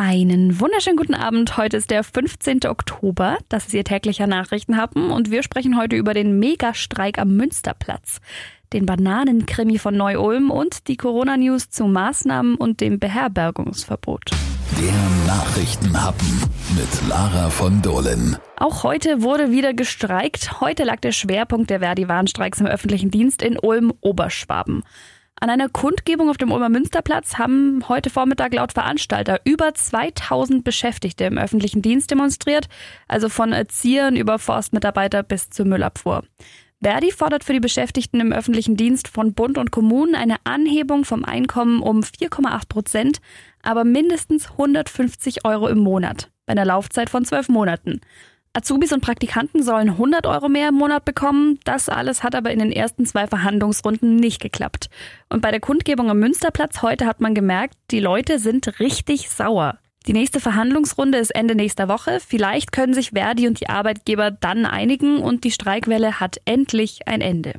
Einen wunderschönen guten Abend. Heute ist der 15. Oktober. Das ist Ihr täglicher Nachrichtenhappen und wir sprechen heute über den Megastreik am Münsterplatz, den Bananenkrimi von Neu-Ulm und die Corona-News zu Maßnahmen und dem Beherbergungsverbot. Der Nachrichtenhappen mit Lara von Dohlen. Auch heute wurde wieder gestreikt. Heute lag der Schwerpunkt der Verdi-Warnstreiks im öffentlichen Dienst in Ulm-Oberschwaben. An einer Kundgebung auf dem Ulmer Münsterplatz haben heute Vormittag laut Veranstalter über 2000 Beschäftigte im öffentlichen Dienst demonstriert, also von Erziehern über Forstmitarbeiter bis zur Müllabfuhr. Verdi fordert für die Beschäftigten im öffentlichen Dienst von Bund und Kommunen eine Anhebung vom Einkommen um 4,8 Prozent, aber mindestens 150 Euro im Monat bei einer Laufzeit von zwölf Monaten. Azubis und Praktikanten sollen 100 Euro mehr im Monat bekommen. Das alles hat aber in den ersten zwei Verhandlungsrunden nicht geklappt. Und bei der Kundgebung am Münsterplatz heute hat man gemerkt, die Leute sind richtig sauer. Die nächste Verhandlungsrunde ist Ende nächster Woche. Vielleicht können sich Verdi und die Arbeitgeber dann einigen und die Streikwelle hat endlich ein Ende.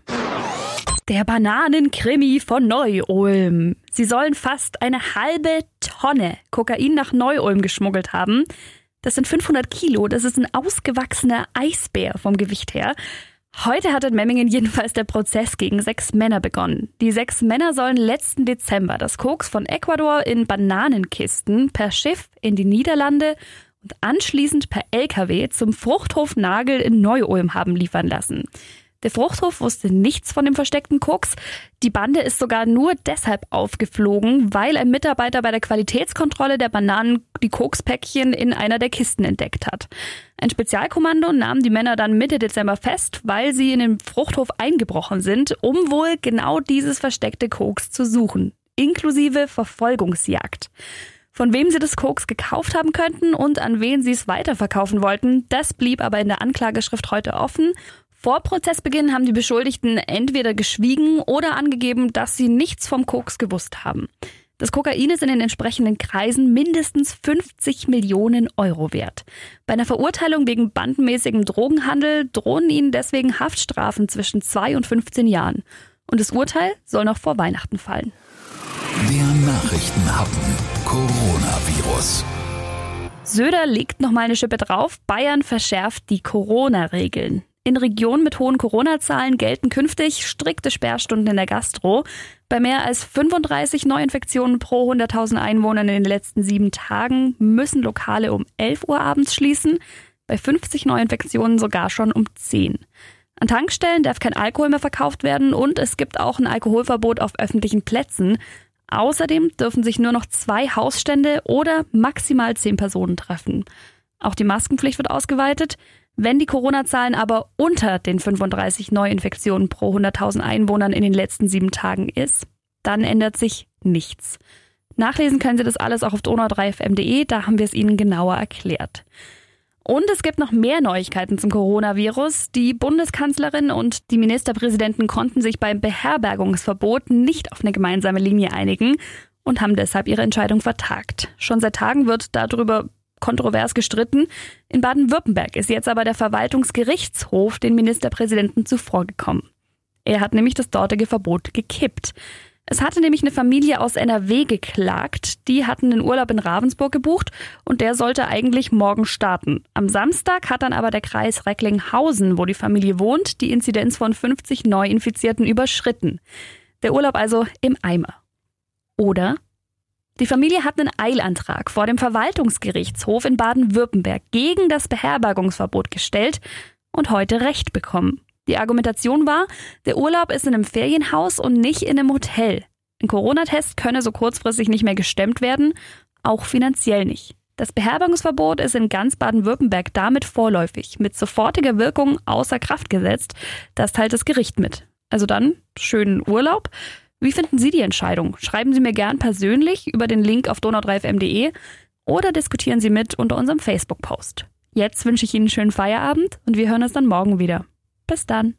Der Bananenkrimi von Neu-Ulm. Sie sollen fast eine halbe Tonne Kokain nach Neu-Ulm geschmuggelt haben. Das sind 500 Kilo. Das ist ein ausgewachsener Eisbär vom Gewicht her. Heute hat in Memmingen jedenfalls der Prozess gegen sechs Männer begonnen. Die sechs Männer sollen letzten Dezember das Koks von Ecuador in Bananenkisten per Schiff in die Niederlande und anschließend per LKW zum Fruchthof Nagel in Neu-Ulm haben liefern lassen. Der Fruchthof wusste nichts von dem versteckten Koks. Die Bande ist sogar nur deshalb aufgeflogen, weil ein Mitarbeiter bei der Qualitätskontrolle der Bananen die Kokspäckchen in einer der Kisten entdeckt hat. Ein Spezialkommando nahm die Männer dann Mitte Dezember fest, weil sie in den Fruchthof eingebrochen sind, um wohl genau dieses versteckte Koks zu suchen, inklusive Verfolgungsjagd. Von wem sie das Koks gekauft haben könnten und an wen sie es weiterverkaufen wollten, das blieb aber in der Anklageschrift heute offen. Vor Prozessbeginn haben die Beschuldigten entweder geschwiegen oder angegeben, dass sie nichts vom Koks gewusst haben. Das Kokain ist in den entsprechenden Kreisen mindestens 50 Millionen Euro wert. Bei einer Verurteilung wegen bandenmäßigem Drogenhandel drohen ihnen deswegen Haftstrafen zwischen 2 und 15 Jahren. Und das Urteil soll noch vor Weihnachten fallen. Der Nachrichtenhappen Coronavirus. Söder legt noch mal eine Schippe drauf. Bayern verschärft die Corona-Regeln. In Regionen mit hohen Corona-Zahlen gelten künftig strikte Sperrstunden in der Gastro. Bei mehr als 35 Neuinfektionen pro 100.000 Einwohnern in den letzten sieben Tagen müssen Lokale um 11 Uhr abends schließen, bei 50 Neuinfektionen sogar schon um 10. An Tankstellen darf kein Alkohol mehr verkauft werden und es gibt auch ein Alkoholverbot auf öffentlichen Plätzen. Außerdem dürfen sich nur noch zwei Hausstände oder maximal zehn Personen treffen. Auch die Maskenpflicht wird ausgeweitet. Wenn die Corona-Zahlen aber unter den 35 Neuinfektionen pro 100.000 Einwohnern in den letzten sieben Tagen ist, dann ändert sich nichts. Nachlesen können Sie das alles auch auf donau3fm.de, da haben wir es Ihnen genauer erklärt. Und es gibt noch mehr Neuigkeiten zum Coronavirus. Die Bundeskanzlerin und die Ministerpräsidenten konnten sich beim Beherbergungsverbot nicht auf eine gemeinsame Linie einigen und haben deshalb ihre Entscheidung vertagt. Schon seit Tagen wird darüber kontrovers gestritten. In Baden-Württemberg ist jetzt aber der Verwaltungsgerichtshof den Ministerpräsidenten zuvorgekommen. Er hat nämlich das dortige Verbot gekippt. Es hatte nämlich eine Familie aus NRW geklagt. Die hatten den Urlaub in Ravensburg gebucht und der sollte eigentlich morgen starten. Am Samstag hat dann aber der Kreis Recklinghausen, wo die Familie wohnt, die Inzidenz von 50 Neuinfizierten überschritten. Der Urlaub also im Eimer. Oder die Familie hat einen Eilantrag vor dem Verwaltungsgerichtshof in Baden-Württemberg gegen das Beherbergungsverbot gestellt und heute Recht bekommen. Die Argumentation war, der Urlaub ist in einem Ferienhaus und nicht in einem Hotel. Ein Corona-Test könne so kurzfristig nicht mehr gestemmt werden, auch finanziell nicht. Das Beherbergungsverbot ist in ganz Baden-Württemberg damit vorläufig mit sofortiger Wirkung außer Kraft gesetzt. Das teilt das Gericht mit. Also dann schönen Urlaub. Wie finden Sie die Entscheidung? Schreiben Sie mir gern persönlich über den Link auf donau3fm.de oder diskutieren Sie mit unter unserem Facebook-Post. Jetzt wünsche ich Ihnen einen schönen Feierabend und wir hören uns dann morgen wieder. Bis dann.